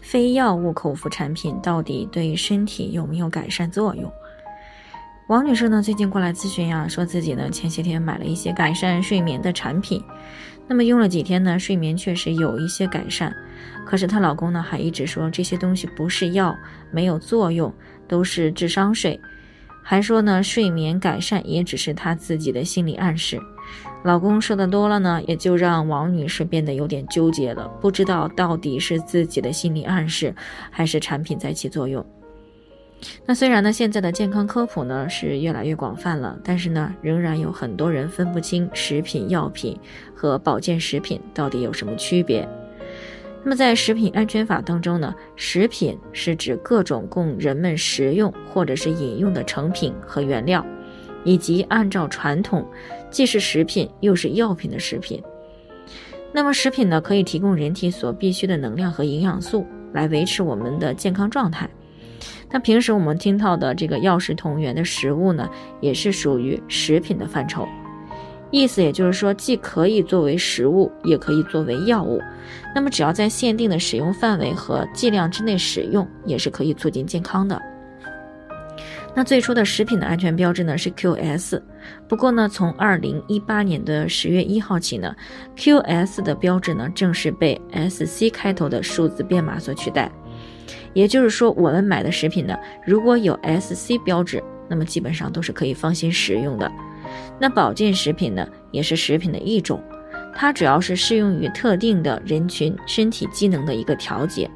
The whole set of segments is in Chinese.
非药物口服产品到底对身体有没有改善作用？王女士呢，最近过来咨询呀，说自己呢前些天买了一些改善睡眠的产品，那么用了几天呢，睡眠确实有一些改善，可是她老公呢还一直说这些东西不是药，没有作用，都是智商税，还说呢睡眠改善也只是她自己的心理暗示。老公说的多了呢，也就让王女士变得有点纠结了，不知道到底是自己的心理暗示，还是产品在起作用。那虽然呢，现在的健康科普呢是越来越广泛了，但是呢，仍然有很多人分不清食品药品和保健食品到底有什么区别。那么在食品安全法当中呢，食品是指各种供人们食用或者是饮用的成品和原料。以及按照传统，既是食品又是药品的食品。那么食品呢，可以提供人体所必需的能量和营养素，来维持我们的健康状态。那平时我们听到的这个药食同源的食物呢，也是属于食品的范畴。意思也就是说，既可以作为食物，也可以作为药物。那么只要在限定的使用范围和剂量之内使用，也是可以促进健康的。那最初的食品的安全标志呢是 QS，不过呢，从二零一八年的十月一号起呢，QS 的标志呢正式被 SC 开头的数字编码所取代。也就是说，我们买的食品呢，如果有 SC 标志，那么基本上都是可以放心食用的。那保健食品呢，也是食品的一种，它主要是适用于特定的人群身体机能的一个调节，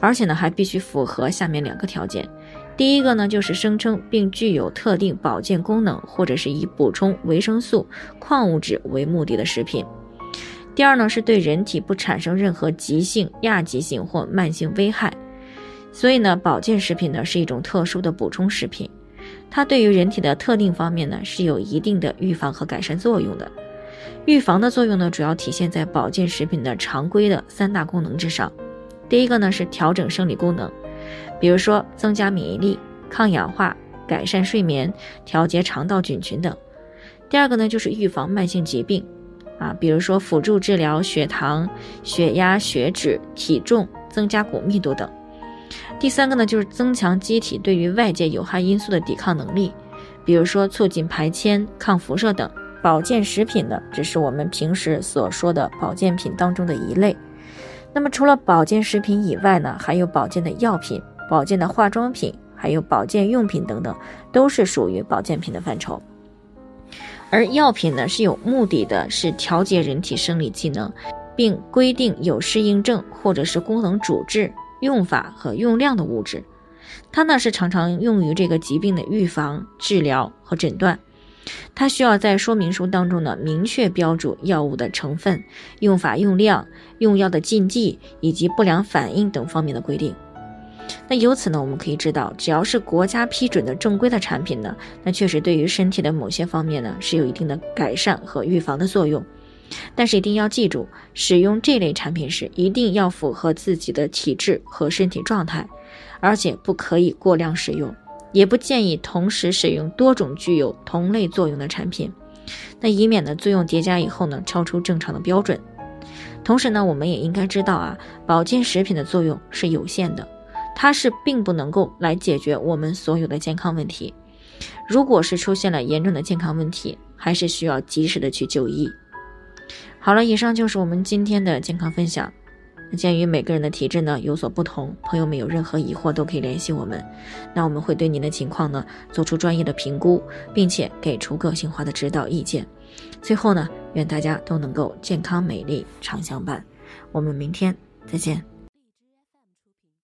而且呢，还必须符合下面两个条件。第一个呢，就是声称并具有特定保健功能，或者是以补充维生素、矿物质为目的的食品。第二呢，是对人体不产生任何急性、亚急性或慢性危害。所以呢，保健食品呢是一种特殊的补充食品，它对于人体的特定方面呢是有一定的预防和改善作用的。预防的作用呢，主要体现在保健食品的常规的三大功能之上。第一个呢是调整生理功能。比如说，增加免疫力、抗氧化、改善睡眠、调节肠道菌群等。第二个呢，就是预防慢性疾病，啊，比如说辅助治疗血糖、血压、血脂、体重、增加骨密度等。第三个呢，就是增强机体对于外界有害因素的抵抗能力，比如说促进排铅、抗辐射等。保健食品呢，只是我们平时所说的保健品当中的一类。那么除了保健食品以外呢，还有保健的药品。保健的化妆品，还有保健用品等等，都是属于保健品的范畴。而药品呢，是有目的的，是调节人体生理机能，并规定有适应症或者是功能主治、用法和用量的物质。它呢是常常用于这个疾病的预防、治疗和诊断。它需要在说明书当中呢明确标注药物的成分、用法、用量、用药的禁忌以及不良反应等方面的规定。那由此呢，我们可以知道，只要是国家批准的正规的产品呢，那确实对于身体的某些方面呢是有一定的改善和预防的作用。但是一定要记住，使用这类产品时一定要符合自己的体质和身体状态，而且不可以过量使用，也不建议同时使用多种具有同类作用的产品，那以免呢作用叠加以后呢超出正常的标准。同时呢，我们也应该知道啊，保健食品的作用是有限的。它是并不能够来解决我们所有的健康问题，如果是出现了严重的健康问题，还是需要及时的去就医。好了，以上就是我们今天的健康分享。鉴于每个人的体质呢有所不同，朋友们有任何疑惑都可以联系我们，那我们会对您的情况呢做出专业的评估，并且给出个性化的指导意见。最后呢，愿大家都能够健康美丽常相伴。我们明天再见。